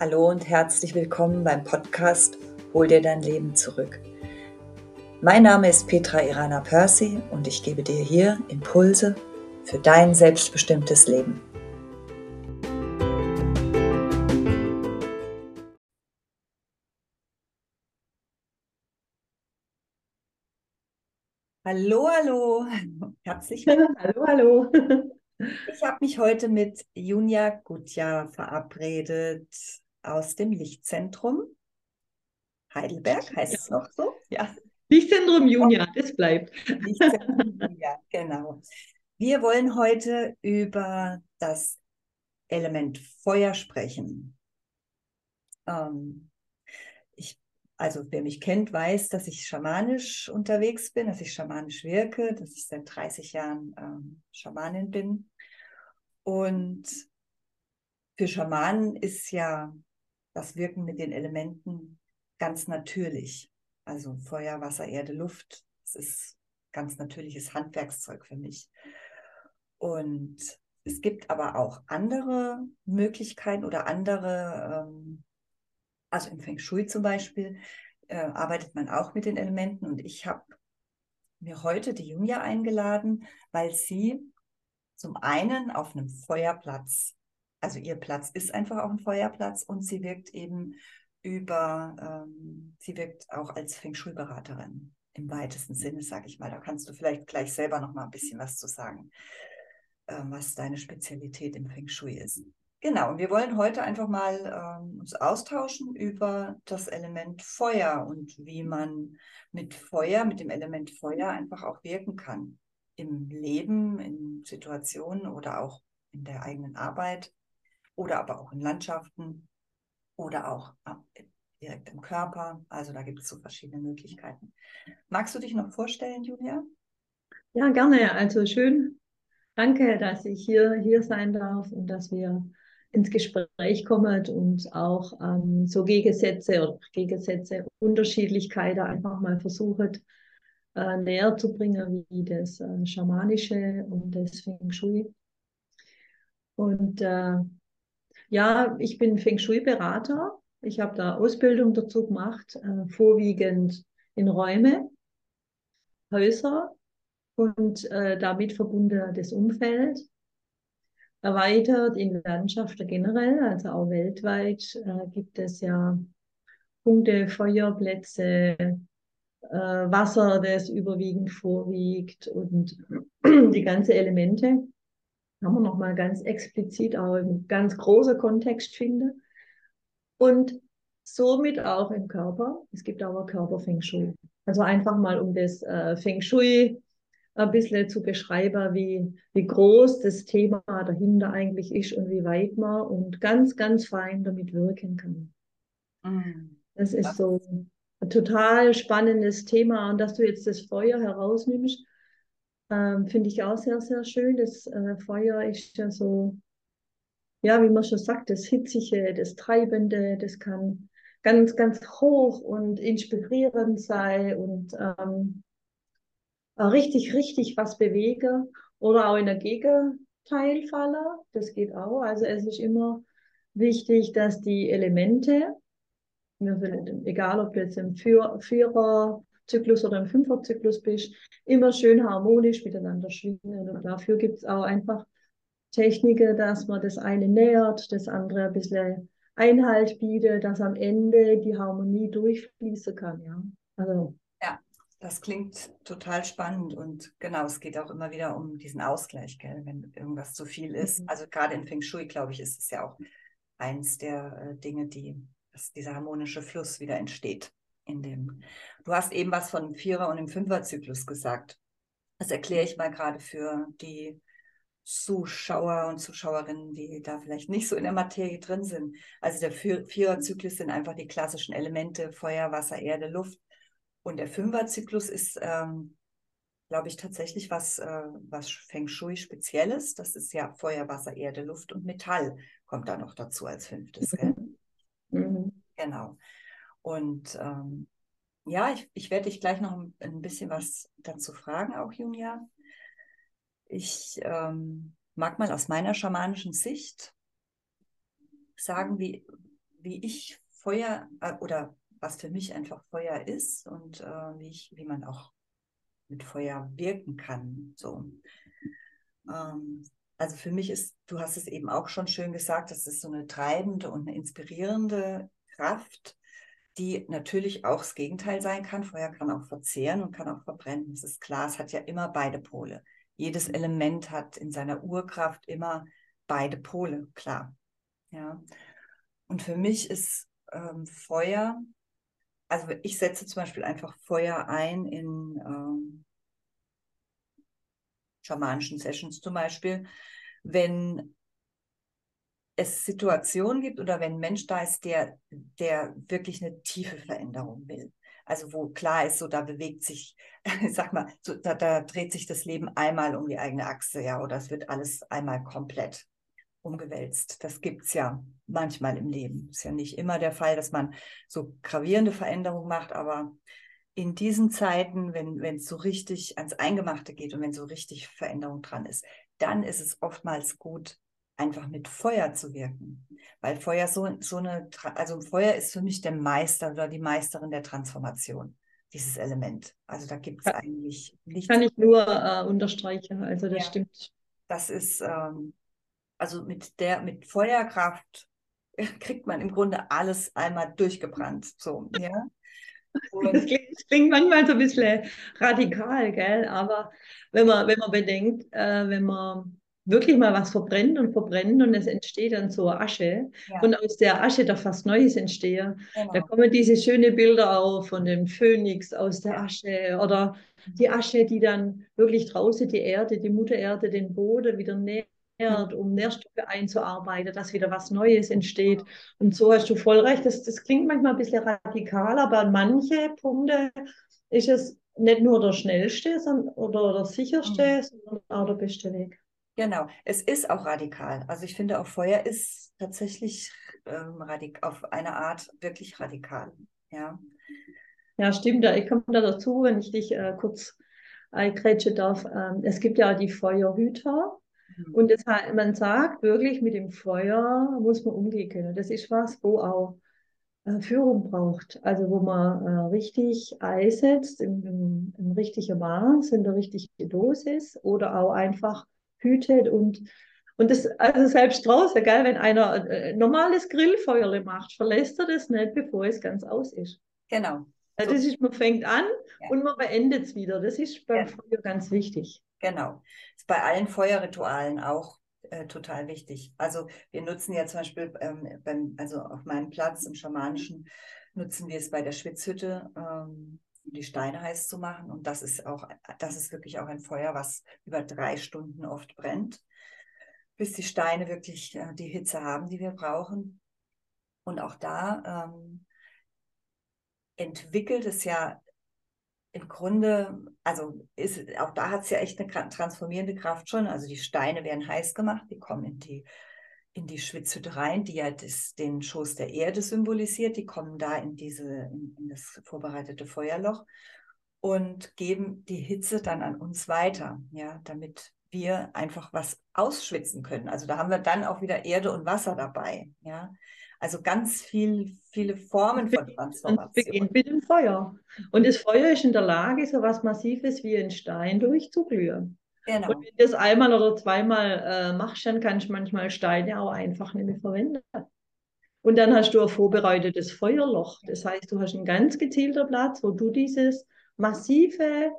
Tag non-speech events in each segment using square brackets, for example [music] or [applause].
Hallo und herzlich willkommen beim Podcast Hol dir dein Leben zurück. Mein Name ist Petra Irana Percy und ich gebe dir hier Impulse für dein selbstbestimmtes Leben. Hallo, hallo, [laughs] herzlich [laughs] willkommen. hallo, hallo. Ich habe mich heute mit Junia Gutja verabredet aus dem Lichtzentrum Heidelberg, heißt es noch so? Ja. Lichtzentrum Junia, das bleibt. [laughs] Lichtzentrum Junia, genau. Wir wollen heute über das Element Feuer sprechen. Ähm, ich, also wer mich kennt, weiß, dass ich schamanisch unterwegs bin, dass ich schamanisch wirke, dass ich seit 30 Jahren ähm, Schamanin bin. Und für Schamanen ist ja das Wirken mit den Elementen ganz natürlich. Also Feuer, Wasser, Erde, Luft. Das ist ganz natürliches Handwerkszeug für mich. Und es gibt aber auch andere Möglichkeiten oder andere, ähm, also im Feng Shui zum Beispiel, äh, arbeitet man auch mit den Elementen. Und ich habe mir heute die Julia eingeladen, weil sie zum einen auf einem Feuerplatz also ihr Platz ist einfach auch ein Feuerplatz und sie wirkt eben über, ähm, sie wirkt auch als Feng Shui-Beraterin im weitesten Sinne, sage ich mal. Da kannst du vielleicht gleich selber noch mal ein bisschen was zu sagen, ähm, was deine Spezialität im Feng Shui ist. Genau, und wir wollen heute einfach mal ähm, uns austauschen über das Element Feuer und wie man mit Feuer, mit dem Element Feuer einfach auch wirken kann. Im Leben, in Situationen oder auch in der eigenen Arbeit oder aber auch in Landschaften oder auch direkt im Körper. Also da gibt es so verschiedene Möglichkeiten. Magst du dich noch vorstellen, Julia? Ja, gerne. Also schön. Danke, dass ich hier, hier sein darf und dass wir ins Gespräch kommen und auch ähm, so Gegensätze oder Gegensätze, Unterschiedlichkeiten einfach mal versuchen äh, näher zu bringen, wie das äh, Schamanische und das Feng Shui. Und äh, ja, ich bin Feng Shui-Berater. Ich habe da Ausbildung dazu gemacht, äh, vorwiegend in Räume, Häuser und äh, damit das Umfeld. Erweitert in Landschaften generell, also auch weltweit äh, gibt es ja Punkte, Feuerplätze, äh, Wasser, das überwiegend vorwiegt und [clears throat] die ganzen Elemente haben wir nochmal ganz explizit auch im ganz großen Kontext finde. Und somit auch im Körper. Es gibt aber Körper-Feng Shui. Also einfach mal, um das äh, Feng Shui ein bisschen zu beschreiben, wie, wie groß das Thema dahinter eigentlich ist und wie weit man und ganz, ganz fein damit wirken kann. Mhm. Das ist so ein total spannendes Thema. Und dass du jetzt das Feuer herausnimmst, ähm, Finde ich auch sehr, sehr schön. Das äh, Feuer ist ja so, ja, wie man schon sagt, das Hitzige, das Treibende, das kann ganz, ganz hoch und inspirierend sein und ähm, richtig, richtig was bewegen oder auch in der Gegenteil fallen. Das geht auch. Also es ist immer wichtig, dass die Elemente, egal ob jetzt im Vierer, Zyklus oder im Fünferzyklus bist, immer schön harmonisch miteinander schwingen. Und dafür gibt es auch einfach Techniken, dass man das eine nähert, das andere ein bisschen Einhalt bietet, dass am Ende die Harmonie durchfließen kann. Ja, also. ja das klingt total spannend und genau, es geht auch immer wieder um diesen Ausgleich, gell, wenn irgendwas zu viel ist. Mhm. Also gerade in Feng Shui, glaube ich, ist es ja auch eins der äh, Dinge, die, dass dieser harmonische Fluss wieder entsteht in dem. Du hast eben was von dem Vierer- und dem Fünferzyklus gesagt. Das erkläre ich mal gerade für die Zuschauer und Zuschauerinnen, die da vielleicht nicht so in der Materie drin sind. Also der Viererzyklus sind einfach die klassischen Elemente Feuer, Wasser, Erde, Luft. Und der Fünferzyklus ist, ähm, glaube ich, tatsächlich was, äh, was Feng Shui spezielles. Das ist ja Feuer, Wasser, Erde, Luft und Metall kommt da noch dazu als fünftes. Mhm. Mhm. Genau. Und ähm, ja, ich, ich werde dich gleich noch ein, bisschen was dazu fragen, auch Julia. Ich ähm, mag mal aus meiner schamanischen Sicht sagen, wie, wie ich Feuer äh, oder was für mich einfach Feuer ist und äh, wie, ich, wie man auch mit Feuer wirken kann. So. Ähm, also für mich ist, du hast es eben auch schon schön gesagt, das ist so eine treibende und eine inspirierende Kraft, die natürlich auch das Gegenteil sein kann. Feuer kann auch verzehren und kann auch verbrennen. Das ist klar, es hat ja immer beide Pole. Jedes Element hat in seiner Urkraft immer beide Pole, klar. Ja. Und für mich ist ähm, Feuer, also ich setze zum Beispiel einfach Feuer ein in ähm, schamanischen Sessions zum Beispiel, wenn es Situationen gibt oder wenn ein Mensch da ist, der, der wirklich eine tiefe Veränderung will. Also wo klar ist, so da bewegt sich, ich [laughs] sag mal, so, da, da dreht sich das Leben einmal um die eigene Achse, ja, oder es wird alles einmal komplett umgewälzt. Das gibt es ja manchmal im Leben. Ist ja nicht immer der Fall, dass man so gravierende Veränderungen macht, aber in diesen Zeiten, wenn es so richtig ans Eingemachte geht und wenn so richtig Veränderung dran ist, dann ist es oftmals gut, einfach mit Feuer zu wirken. Weil Feuer so, so eine, also Feuer ist für mich der Meister oder die Meisterin der Transformation, dieses Element. Also da gibt es eigentlich nichts. Kann ich nur äh, unterstreichen, also das ja. stimmt. Das ist, ähm, also mit der, mit Feuerkraft [laughs] kriegt man im Grunde alles einmal durchgebrannt. So, ja. [laughs] Das klingt, das klingt, manchmal so ein bisschen radikal, gell? aber wenn man, wenn man bedenkt, äh, wenn man wirklich mal was verbrennt und verbrennt und es entsteht dann so Asche ja. und aus der Asche darf was Neues entstehen. Genau. Da kommen diese schönen Bilder auf von dem Phönix aus der Asche oder die Asche, die dann wirklich draußen die Erde, die Mutter Erde, den Boden wieder nährt, um Nährstoffe einzuarbeiten, dass wieder was Neues entsteht. Und so hast du voll recht. Das, das klingt manchmal ein bisschen radikal, aber an manche Punkte ist es nicht nur der schnellste sondern, oder der sicherste, mhm. sondern auch der beste Weg. Genau, es ist auch radikal. Also ich finde auch Feuer ist tatsächlich ähm, auf eine Art wirklich radikal. Ja, ja stimmt. Ich komme da dazu, wenn ich dich äh, kurz eingrätschen darf. Ähm, es gibt ja die Feuerhüter. Mhm. Und das, man sagt wirklich, mit dem Feuer muss man umgehen können. Das ist was, wo auch äh, Führung braucht. Also wo man äh, richtig einsetzt, im, im, im richtigen Maß, in der richtigen Dosis oder auch einfach hütet und und das, also selbst draußen, gell, wenn einer ein äh, normales Grillfeuerle macht, verlässt er das nicht, bevor es ganz aus ist. Genau. Also das ist, man fängt an ja. und man beendet es wieder. Das ist beim ja. Feuer ganz wichtig. Genau. Das ist bei allen Feuerritualen auch äh, total wichtig. Also wir nutzen ja zum Beispiel, ähm, beim, also auf meinem Platz im Schamanischen, nutzen wir es bei der Schwitzhütte. Ähm, die Steine heiß zu machen. Und das ist auch, das ist wirklich auch ein Feuer, was über drei Stunden oft brennt, bis die Steine wirklich äh, die Hitze haben, die wir brauchen. Und auch da ähm, entwickelt es ja im Grunde, also ist, auch da hat es ja echt eine transformierende Kraft schon. Also die Steine werden heiß gemacht, die kommen in die in die Schwitzhütte rein, die ja das, den Schoß der Erde symbolisiert. Die kommen da in, diese, in, in das vorbereitete Feuerloch und geben die Hitze dann an uns weiter, ja, damit wir einfach was ausschwitzen können. Also da haben wir dann auch wieder Erde und Wasser dabei, ja. Also ganz viel, viele Formen von Transformation. Es beginnt mit dem Feuer. Und das Feuer ist in der Lage, so was Massives wie ein Stein durchzuglühen. Genau. Und wenn du das einmal oder zweimal äh, machst, dann kannst du manchmal Steine auch einfach nicht mehr verwenden. Und dann hast du ein vorbereitetes Feuerloch. Das heißt, du hast einen ganz gezielter Platz, wo du dieses massive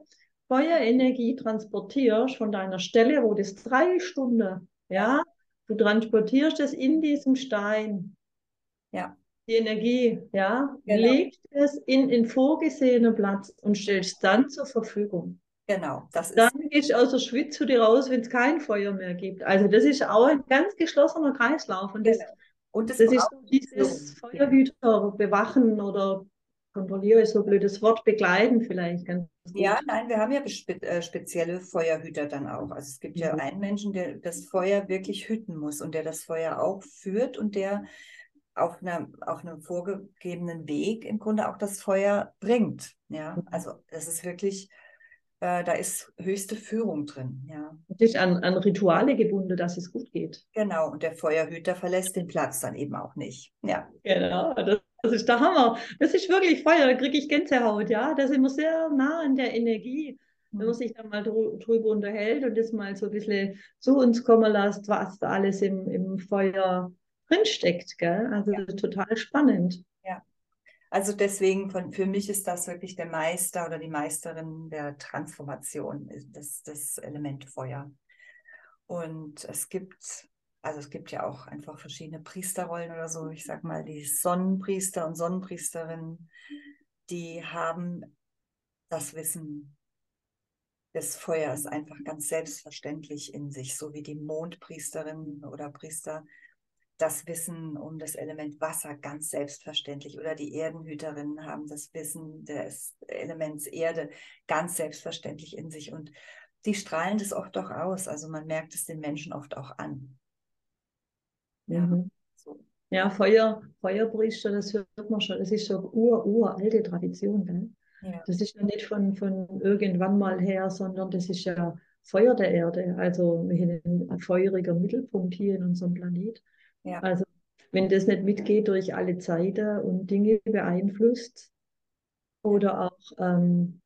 Feuerenergie transportierst von deiner Stelle, wo das drei Stunden, ja, du transportierst es in diesem Stein. Ja. Die Energie, ja, genau. legst es in den vorgesehenen Platz und stellst dann zur Verfügung. Genau, das ist. Dann gehst du aus der Schwitzhütte raus, wenn es kein Feuer mehr gibt. Also das ist auch ein ganz geschlossener Kreislauf. Und das, genau. und das, das ist so dieses Feuerhüter bewachen oder kontrolliere ist so ein blödes Wort, begleiten vielleicht. Ganz gut. Ja, nein, wir haben ja spe äh, spezielle Feuerhüter dann auch. Also es gibt ja mhm. einen Menschen, der das Feuer wirklich hüten muss und der das Feuer auch führt und der auf, einer, auf einem vorgegebenen Weg im Grunde auch das Feuer bringt. Ja, mhm. also das ist wirklich äh, da ist höchste Führung drin, ja. Das ist an, an Rituale gebunden, dass es gut geht. Genau, und der Feuerhüter verlässt den Platz dann eben auch nicht. Ja. Genau, das, das ist der Hammer. Das ist wirklich Feuer, da kriege ich Gänsehaut, ja. Das ist immer sehr nah an der Energie. Wenn man mhm. sich dann mal drüber unterhält und das mal so ein bisschen zu uns kommen lässt, was da alles im, im Feuer drinsteckt, gell? Also ja. total spannend. Also deswegen, von, für mich ist das wirklich der Meister oder die Meisterin der Transformation, das, das Element Feuer. Und es gibt, also es gibt ja auch einfach verschiedene Priesterrollen oder so. Ich sag mal, die Sonnenpriester und Sonnenpriesterinnen, die haben das Wissen des Feuers einfach ganz selbstverständlich in sich, so wie die Mondpriesterinnen oder Priester das Wissen um das Element Wasser ganz selbstverständlich oder die Erdenhüterinnen haben das Wissen des Elements Erde ganz selbstverständlich in sich und die strahlen das oft auch aus. Also man merkt es den Menschen oft auch an. Ja, mhm. so. ja Feuer, Feuerpriester, das hört man schon, das ist so ur, uralte Tradition. Gell? Ja. Das ist ja nicht von, von irgendwann mal her, sondern das ist ja Feuer der Erde. Also wir haben einen feuriger Mittelpunkt hier in unserem Planet. Ja. Also wenn das nicht mitgeht durch alle Zeiten und Dinge beeinflusst oder auch ähm,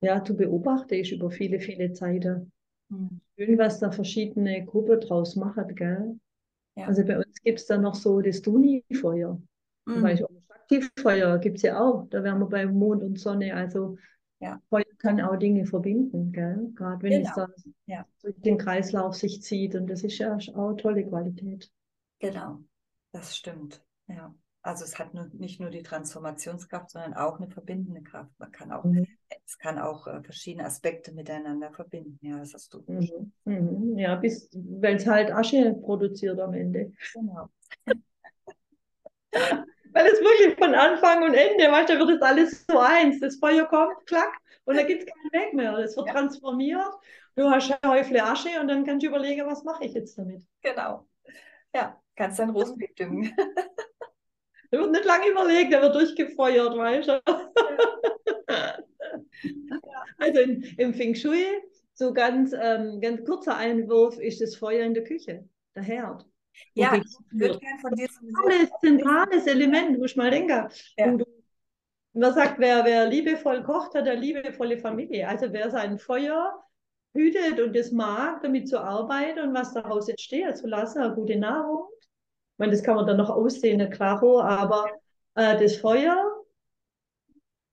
ja, zu beobachten ist über viele, viele Zeiten. Mhm. Schön, was da verschiedene Gruppen draus machen, gell? Ja. Also bei uns gibt es da noch so das Duni-Feuer. Mhm. Aktivfeuer gibt es ja auch. Da wären wir bei Mond und Sonne. Also ja. Feuer kann auch Dinge verbinden, gell? Gerade wenn genau. es dann ja. durch den Kreislauf sich zieht. Und das ist ja auch eine tolle Qualität. Genau, das stimmt. Ja. Also es hat nur, nicht nur die Transformationskraft, sondern auch eine verbindende Kraft. Man kann auch, mhm. es kann auch äh, verschiedene Aspekte miteinander verbinden. Ja, das hast du. Mhm. Mhm. Ja, bis, weil es halt Asche produziert am Ende. Genau. [laughs] weil es wirklich von Anfang und Ende, weißt du, da wird es alles so eins. Das Feuer kommt, klack, und da gibt es keinen Weg mehr. Es wird ja. transformiert. Du hast Häufle Asche und dann kannst du überlegen, was mache ich jetzt damit. Genau. Ja, kannst dein Rosenbeet düngen. [laughs] Der wird nicht lange überlegt, der wird durchgefeuert, weißt du? Ja. Also in, im Feng Shui, so ganz, ähm, ganz kurzer Einwurf, ist das Feuer in der Küche, der Herd. Ja, ich würde gerne von dir Alles zentrales Element, muss ich mal denken. Ja. Du, man sagt, wer, wer liebevoll kocht, hat eine liebevolle Familie. Also wer sein Feuer hütet und es mag, damit zu arbeiten und was daraus entsteht, zu lassen, eine gute Nahrung. Meine, das kann man dann noch aussehen, klaro, aber äh, das Feuer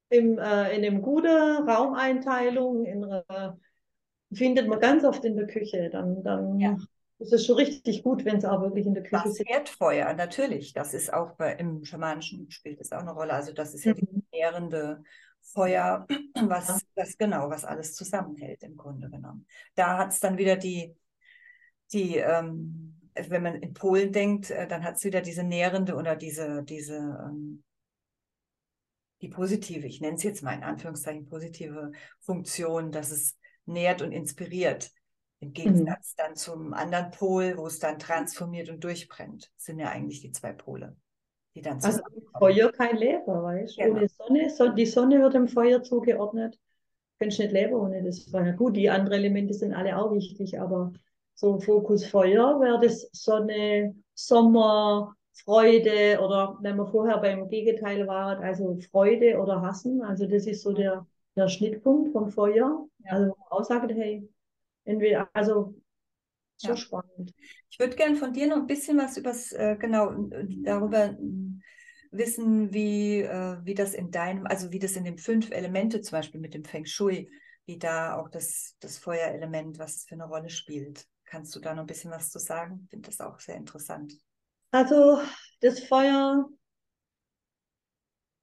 im, äh, in einem guten Raumeinteilung in, äh, findet man ganz oft in der Küche. Dann, dann ja. ist es schon richtig gut, wenn es auch wirklich in der Küche das ist. Erdfeuer, natürlich. Das ist auch bei, im Schamanischen spielt das auch eine Rolle. Also das ist ja die mhm. nährende Feuer, was, was genau, was alles zusammenhält im Grunde genommen. Da hat es dann wieder die, die ähm, wenn man in Polen denkt, äh, dann hat es wieder diese nährende oder diese, diese ähm, die positive, ich nenne es jetzt mal in Anführungszeichen positive Funktion, dass es nährt und inspiriert. Im Gegensatz mhm. dann zum anderen Pol, wo es dann transformiert und durchbrennt, das sind ja eigentlich die zwei Pole die dann Also Feuer kein Leben, weißt du? Genau. Ohne Sonne, so, die Sonne wird dem Feuer zugeordnet. Kannst nicht leben ohne das Feuer. Gut, die anderen Elemente sind alle auch wichtig, aber so Fokus Feuer wäre das Sonne, Sommer, Freude oder wenn wir vorher beim Gegenteil waren, also Freude oder Hassen. Also das ist so der, der Schnittpunkt vom Feuer. Ja. Also auch sagen, hey, entweder, also so ja. spannend. Ich würde gerne von dir noch ein bisschen was übers, äh, genau, darüber wissen, wie, äh, wie das in deinem, also wie das in den fünf Elemente zum Beispiel mit dem Feng Shui, wie da auch das, das Feuerelement, was für eine Rolle spielt. Kannst du da noch ein bisschen was zu sagen? Ich finde das auch sehr interessant. Also das Feuer,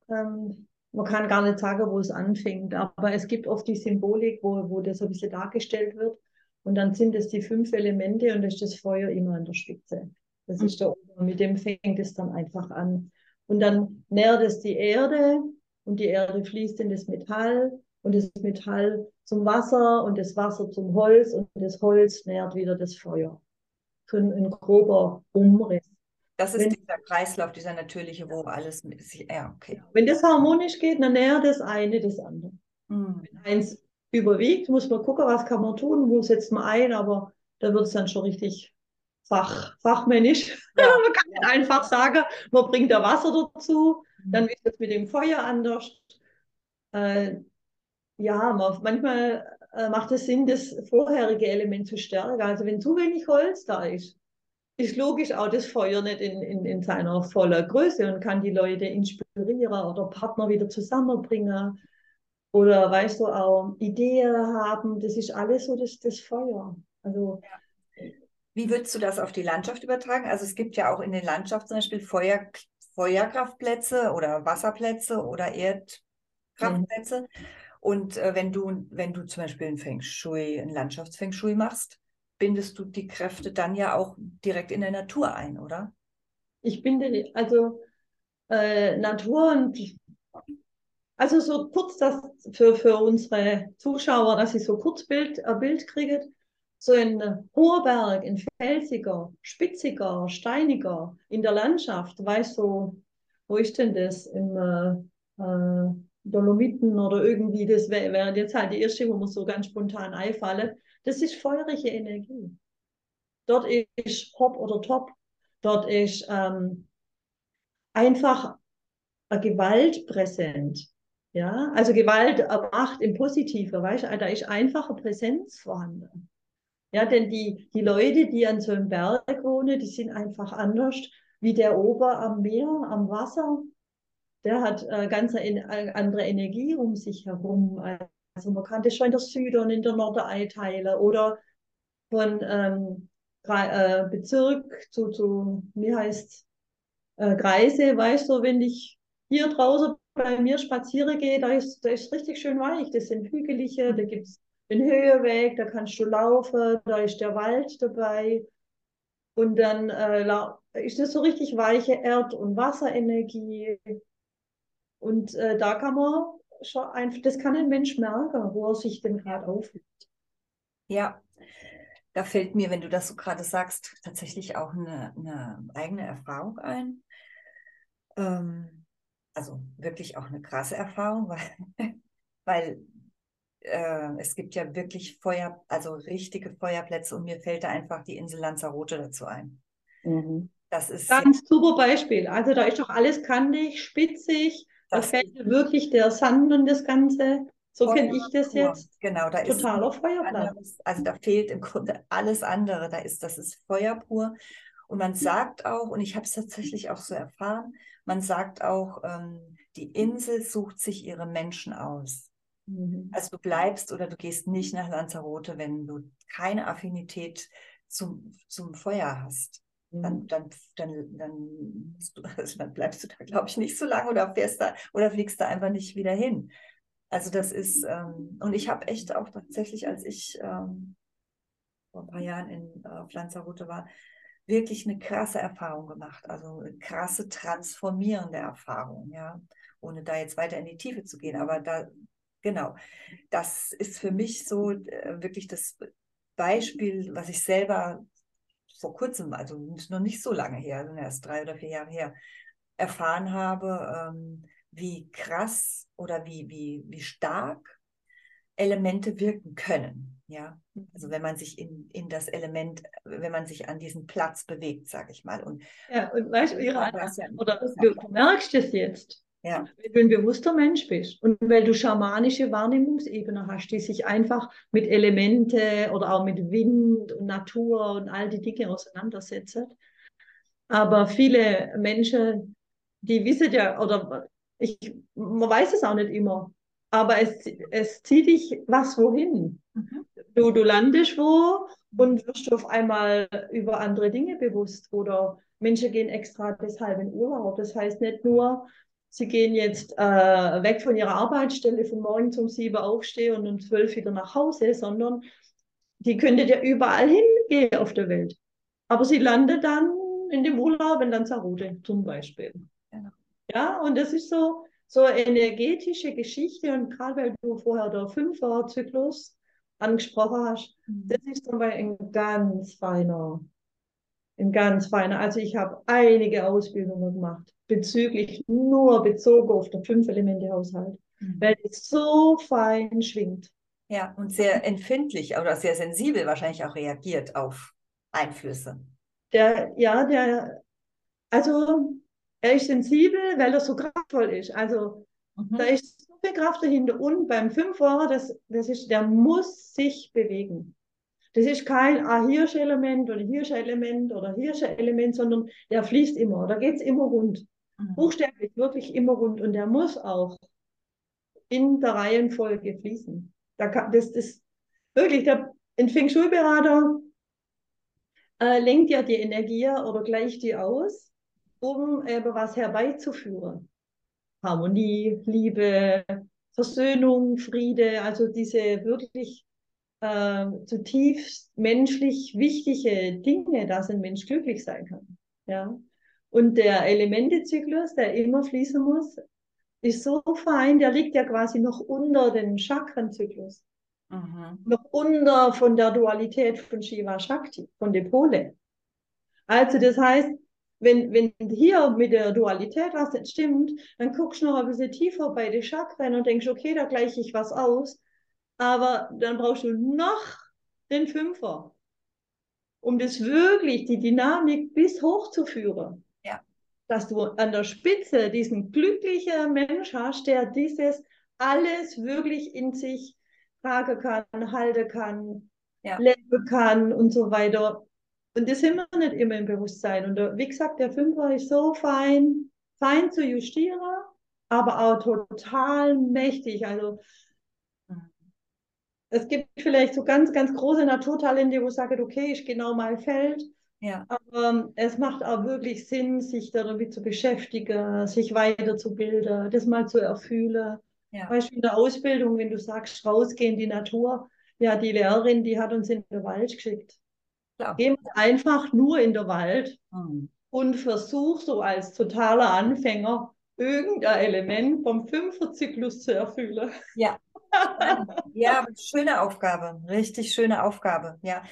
ähm, man kann gar nicht sagen, wo es anfängt, aber es gibt oft die Symbolik, wo, wo das ein bisschen dargestellt wird. Und dann sind es die fünf Elemente und da ist das Feuer immer an der Spitze. Das ist der Ober. Mit dem fängt es dann einfach an. Und dann nährt es die Erde und die Erde fließt in das Metall und das Metall zum Wasser und das Wasser zum Holz und das Holz nährt wieder das Feuer. So ein, ein grober Umriss. Das ist wenn, dieser Kreislauf, dieser natürliche, wo alles sich, ja, okay. Wenn das harmonisch geht, dann nährt das eine das andere. Mhm. Wenn eins überwiegt, muss man gucken, was kann man tun, wo setzt man ein, aber da wird es dann schon richtig fach, fachmännisch. Ja. [laughs] man kann nicht einfach sagen, man bringt da Wasser dazu, mhm. dann ist es mit dem Feuer anders. Äh, ja, man, manchmal äh, macht es Sinn, das vorherige Element zu stärken. Also wenn zu wenig Holz da ist, ist logisch auch das Feuer nicht in, in, in seiner vollen Größe und kann die Leute inspirieren oder Partner wieder zusammenbringen oder weißt du auch Ideen haben. Das ist alles so das, das Feuer. Also ja. Wie würdest du das auf die Landschaft übertragen? Also es gibt ja auch in den Landschaften zum Beispiel Feuer, Feuerkraftplätze oder Wasserplätze oder Erdkraftplätze. Mhm. Und äh, wenn du, wenn du zum Beispiel ein Feng Shui, ein Landschaftsfeng Shui machst, bindest du die Kräfte dann ja auch direkt in der Natur ein, oder? Ich binde also äh, Natur und also so kurz das für, für unsere Zuschauer, dass sie so kurz Bild, ein Bild kriegen. So ein hoher Berg, ein felsiger, spitziger, steiniger in der Landschaft, weißt du, wo ist denn das? Im äh, äh, Dolomiten oder irgendwie, das wäre wär jetzt halt die erste, wo man so ganz spontan einfallen. Das ist feurige Energie. Dort ist Hop oder Top. Dort ist ähm, einfach Gewalt präsent. Ja, also Gewalt Macht im Positiven, weißt du, da ist einfache Präsenz vorhanden. Ja, denn die, die Leute, die an so einem Berg wohnen, die sind einfach anders wie der Ober am Meer, am Wasser. Der hat äh, ganz eine andere Energie um sich herum. Also man kann das schon in der Süden und in der Norden einteilen oder von ähm, äh, Bezirk zu, zu, wie heißt äh, Kreise, weißt du, wenn ich hier draußen bei mir spazieren gehe, da ist, da ist richtig schön weich. Das sind hügelige, da gibt es den Höheweg, da kannst du laufen, da ist der Wald dabei. Und dann äh, ist das so richtig weiche Erd- und Wasserenergie. Und äh, da kann man schon einfach, das kann ein Mensch merken, wo er sich denn gerade aufhält. Ja, da fällt mir, wenn du das so gerade sagst, tatsächlich auch eine, eine eigene Erfahrung ein. Ähm, also wirklich auch eine krasse Erfahrung, [laughs] weil, weil äh, es gibt ja wirklich Feuer, also richtige Feuerplätze und mir fällt da einfach die Insel Lanzarote dazu ein. Mhm. Das ist ganz super Beispiel. Also da ist doch alles kantig, spitzig. Da fällt wirklich der Sand und das Ganze. So kenne ich das jetzt. Genau, da totaler ist Feuerplatz. also da fehlt im Grunde alles andere. Da ist das ist Feuer pur. Und man sagt auch, und ich habe es tatsächlich auch so erfahren, man sagt auch, ähm, die Insel sucht sich ihre Menschen aus. Mhm. Also du bleibst oder du gehst nicht nach Lanzarote, wenn du keine Affinität zum, zum Feuer hast. Dann, mhm. dann, dann, dann, du, [laughs] also dann bleibst du da, glaube ich, nicht so lange oder fährst da oder fliegst da einfach nicht wieder hin. Also das ist, ähm, und ich habe echt auch tatsächlich, als ich ähm, vor ein paar Jahren in, auf Lanzarote war, wirklich eine krasse Erfahrung gemacht, also eine krasse transformierende Erfahrung, ja, ohne da jetzt weiter in die Tiefe zu gehen, aber da, genau, das ist für mich so äh, wirklich das Beispiel, was ich selber vor kurzem, also noch nicht so lange her, also erst drei oder vier Jahre her, erfahren habe, ähm, wie krass oder wie, wie, wie stark Elemente wirken können. Ja, also wenn man sich in, in das Element, wenn man sich an diesen Platz bewegt, sage ich mal. Und, ja, und weißt du, ja, oder du merkst es jetzt. Ja. Wenn du ein bewusster Mensch bist und weil du schamanische Wahrnehmungsebene hast, die sich einfach mit Elemente oder auch mit Wind und Natur und all die Dinge auseinandersetzen. Aber viele Menschen, die wissen ja, oder ich, man weiß es auch nicht immer, aber es, es zieht dich was wohin. Mhm. Du, du landest wo und wirst auf einmal über andere Dinge bewusst. Oder Menschen gehen extra deshalb in Urlaub. Das heißt nicht nur, sie gehen jetzt äh, weg von ihrer Arbeitsstelle, von morgens um sieben aufstehen und um zwölf wieder nach Hause, sondern die könnte ja überall hingehen auf der Welt. Aber sie landet dann in dem Urlaub in Lanzarote zum Beispiel. Ja, ja und das ist so, so energetische Geschichte und gerade weil du vorher der Fünfer-Zyklus angesprochen hast, mhm. das ist dabei ein ganz feiner, ein ganz feiner. Also ich habe einige Ausbildungen gemacht bezüglich nur bezogen auf den Fünf-Elemente-Haushalt, mhm. weil es so fein schwingt. Ja, und sehr empfindlich oder sehr sensibel wahrscheinlich auch reagiert auf Einflüsse. Der, ja, der, also er ist sensibel, weil er so kraftvoll ist. Also mhm. da ist so viel Kraft dahinter. Und beim Fünfer, das, das ist, der muss sich bewegen. Das ist kein ah, Hirsch-Element oder Hirsch-Element oder Hirsch-Element, sondern der fließt immer. Da geht es immer rund. Mhm. Buchstäblich, wirklich immer rund. Und der muss auch in der Reihenfolge fließen. Da kann, das ist wirklich, der, ein Feng Shui-Berater äh, lenkt ja die Energie oder gleicht die aus, um eben was herbeizuführen. Harmonie, Liebe, Versöhnung, Friede, also diese wirklich äh, zutiefst menschlich wichtige Dinge, dass ein Mensch glücklich sein kann. Ja. Und der Elementezyklus, der immer fließen muss, ist so fein, der liegt ja quasi noch unter den Chakrenzyklus. Mhm. Noch unter von der Dualität von Shiva Shakti, von den Pole. Also das heißt, wenn, wenn hier mit der Dualität was nicht stimmt, dann guckst du noch ein bisschen tiefer bei den Chakren und denkst, okay, da gleiche ich was aus aber dann brauchst du noch den Fünfer, um das wirklich, die Dynamik bis hoch zu führen. Ja. Dass du an der Spitze diesen glücklichen Mensch hast, der dieses alles wirklich in sich tragen kann, halten kann, ja. leben kann und so weiter. Und das sind wir nicht immer im Bewusstsein. Und der, wie gesagt, der Fünfer ist so fein, fein zu justieren, aber auch total mächtig. Also es gibt vielleicht so ganz, ganz große Naturtalente, wo ich sage, okay, ist genau mein Feld. Ja. Aber ähm, es macht auch wirklich Sinn, sich damit zu beschäftigen, sich weiterzubilden, das mal zu erfühlen. Ja. Beispiel in der Ausbildung, wenn du sagst, rausgehen in die Natur, ja, die Lehrerin, die hat uns in den Wald geschickt. Klar. Geh einfach nur in den Wald mhm. und versuch so als totaler Anfänger irgendein Element vom Fünferzyklus zu erfüllen. Ja, ja, schöne Aufgabe, richtig schöne Aufgabe. Ja,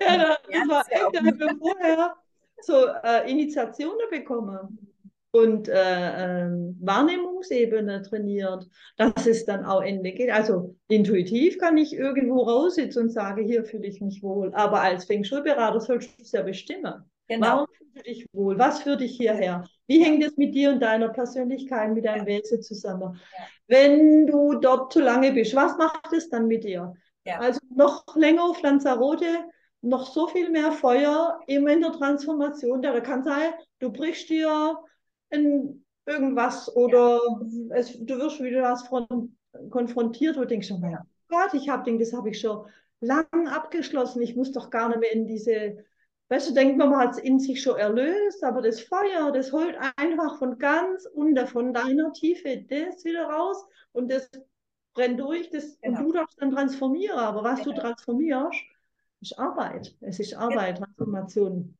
ja das war echt, da haben wir vorher so äh, Initiationen bekommen und äh, äh, Wahrnehmungsebene trainiert, dass es dann auch Ende geht. Also intuitiv kann ich irgendwo raussitzen und sage, hier fühle ich mich wohl. Aber als Feng Shui-Berater sollst du es ja bestimmen. Genau. Warum fühlst du dich wohl? Was führt dich hierher? Wie hängt es mit dir und deiner Persönlichkeit, mit deinem ja. Wesen zusammen? Ja. Wenn du dort zu lange bist, was macht es dann mit dir? Ja. Also noch länger auf Lanzarote, noch so viel mehr Feuer immer in der Transformation. Da kann sein, du brichst dir in irgendwas oder es, du wirst wieder was von, konfrontiert, du denkst, oh mein Gott, ich habe das habe ich schon lang abgeschlossen. Ich muss doch gar nicht mehr in diese Weißt du, denkt man, man hat es in sich schon erlöst, aber das Feuer, das holt einfach von ganz unten, von deiner Tiefe, das wieder raus und das brennt durch das, genau. und du darfst dann transformieren. Aber was genau. du transformierst, ist Arbeit. Es ist Arbeit, genau. Transformation.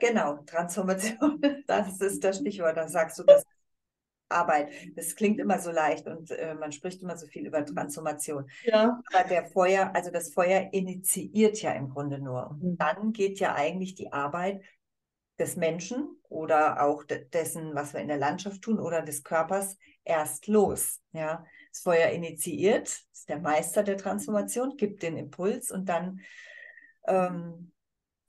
Genau, Transformation, [laughs] das ist das Stichwort, da sagst du das Arbeit. Das klingt immer so leicht und äh, man spricht immer so viel über Transformation. Ja. Aber der Feuer, also das Feuer initiiert ja im Grunde nur. Und mhm. dann geht ja eigentlich die Arbeit des Menschen oder auch dessen, was wir in der Landschaft tun oder des Körpers erst los. Ja, das Feuer initiiert, ist der Meister der Transformation, gibt den Impuls und dann ähm,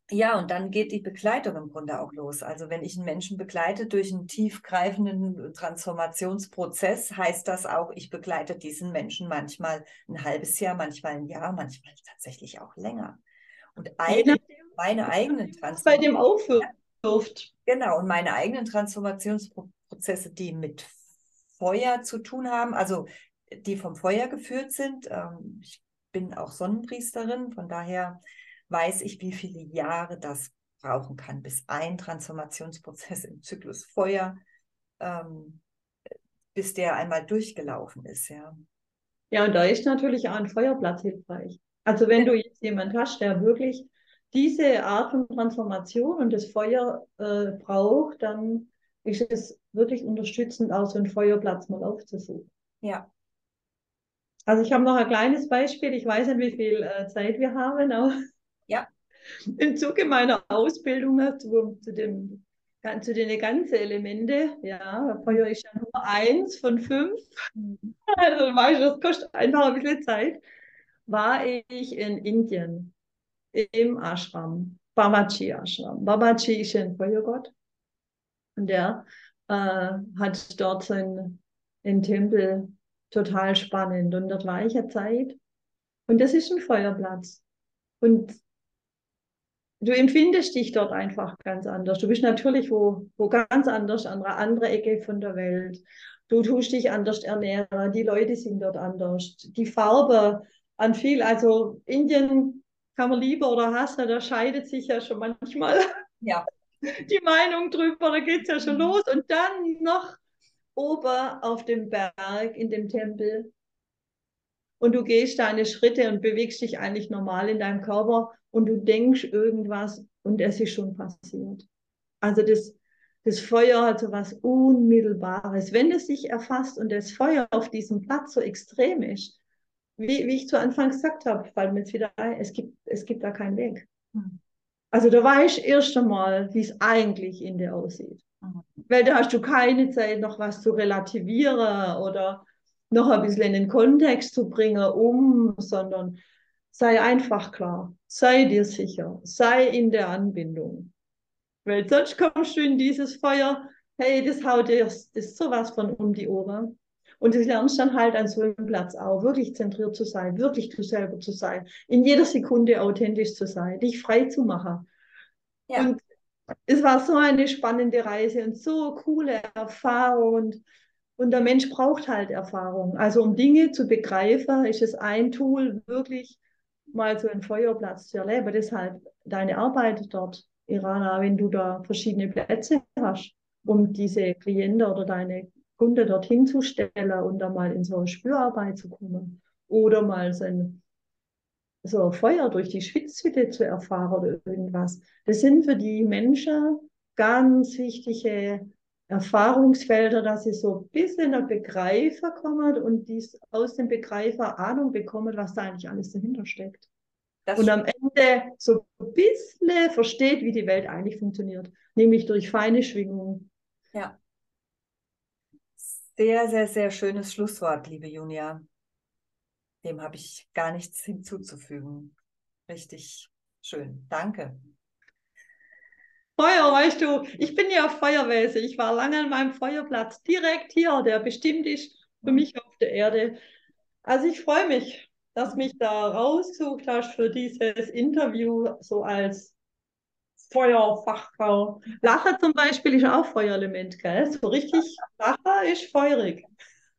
ja, und dann geht die Begleitung im Grunde auch los. Also wenn ich einen Menschen begleite durch einen tiefgreifenden Transformationsprozess, heißt das auch, ich begleite diesen Menschen manchmal ein halbes Jahr, manchmal ein Jahr, manchmal tatsächlich auch länger. Und eine, meine eigenen Transformationen. Bei dem aufwirft. Genau, und meine eigenen Transformationsprozesse, die mit Feuer zu tun haben, also die vom Feuer geführt sind. Ähm, ich bin auch Sonnenpriesterin, von daher weiß ich, wie viele Jahre das brauchen kann, bis ein Transformationsprozess im Zyklus Feuer, ähm, bis der einmal durchgelaufen ist, ja. Ja, und da ist natürlich auch ein Feuerplatz hilfreich. Also wenn du jetzt jemand hast, der wirklich diese Art von Transformation und das Feuer äh, braucht, dann ist es wirklich unterstützend, auch so einen Feuerplatz mal aufzusuchen. Ja. Also ich habe noch ein kleines Beispiel. Ich weiß nicht, wie viel äh, Zeit wir haben, aber ja. Im Zuge meiner Ausbildung zu, zu, dem, zu den ganzen Elemente, ja, Feuer ist ja nur eins von fünf. Mhm. Also das kostet einfach ein bisschen Zeit. war ich in Indien im Ashram, Babaji Ashram. Babaji ist ein Feuergott und der äh, hat dort so einen, einen Tempel total spannend und dort war ich ja Zeit und das ist ein Feuerplatz und du empfindest dich dort einfach ganz anders. Du bist natürlich wo, wo ganz anders, an einer anderen Ecke von der Welt. Du tust dich anders ernähren, die Leute sind dort anders. Die Farbe an viel, also Indien kann man lieber oder hassen, da scheidet sich ja schon manchmal ja. [laughs] die Meinung drüber, da geht es ja schon mhm. los. Und dann noch oben auf dem Berg in dem Tempel. Und du gehst deine Schritte und bewegst dich eigentlich normal in deinem Körper und du denkst irgendwas und es ist schon passiert. Also das, das Feuer hat so was Unmittelbares. Wenn es sich erfasst und das Feuer auf diesem Platz so extrem ist, wie, wie ich zu Anfang gesagt habe, weil mir jetzt wieder ein, es gibt, es gibt da keinen Weg. Mhm. Also da weiß ich erst einmal, wie es eigentlich in dir aussieht. Mhm. Weil da hast du keine Zeit, noch was zu relativieren oder noch ein bisschen in den Kontext zu bringen, um, sondern sei einfach klar, sei dir sicher, sei in der Anbindung. Weil sonst kommst du in dieses Feuer, hey, das haut dir das ist sowas von um die Ohren. Und du lernst dann halt an so einem Platz auch, wirklich zentriert zu sein, wirklich du selber zu sein, in jeder Sekunde authentisch zu sein, dich frei zu machen. Ja. Und es war so eine spannende Reise und so coole Erfahrung. Und, und der Mensch braucht halt Erfahrung. Also um Dinge zu begreifen, ist es ein Tool, wirklich mal so einen Feuerplatz zu erleben. Deshalb deine Arbeit dort, Irana, wenn du da verschiedene Plätze hast, um diese Klienten oder deine Kunde dorthin zu stellen und dann mal in so eine Spürarbeit zu kommen oder mal so ein, so ein Feuer durch die Schwitzhütte zu erfahren oder irgendwas. Das sind für die Menschen ganz wichtige Erfahrungsfelder, dass sie so ein bisschen der Begreifer kommen und dies aus dem Begreifer Ahnung bekommen, was da eigentlich alles dahinter steckt. Das und am Ende so ein bisschen versteht, wie die Welt eigentlich funktioniert, nämlich durch feine Schwingungen. Ja. Sehr, sehr, sehr schönes Schlusswort, liebe Junia. Dem habe ich gar nichts hinzuzufügen. Richtig schön. Danke. Feuer, weißt du, ich bin ja Feuerwese. Ich war lange an meinem Feuerplatz direkt hier, der bestimmt ist für mich auf der Erde. Also ich freue mich, dass mich da rausgesucht hast für dieses Interview, so als Feuerfachfrau. Lacher zum Beispiel ist auch Feuerelement, gell? So richtig, Lacher ist feurig.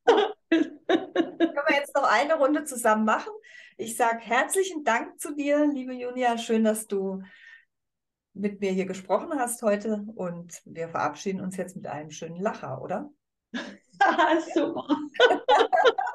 Können wir jetzt noch eine Runde zusammen machen? Ich sage herzlichen Dank zu dir, liebe Julia. Schön, dass du mit mir hier gesprochen hast heute. Und wir verabschieden uns jetzt mit einem schönen Lacher, oder? [laughs] Super. [laughs]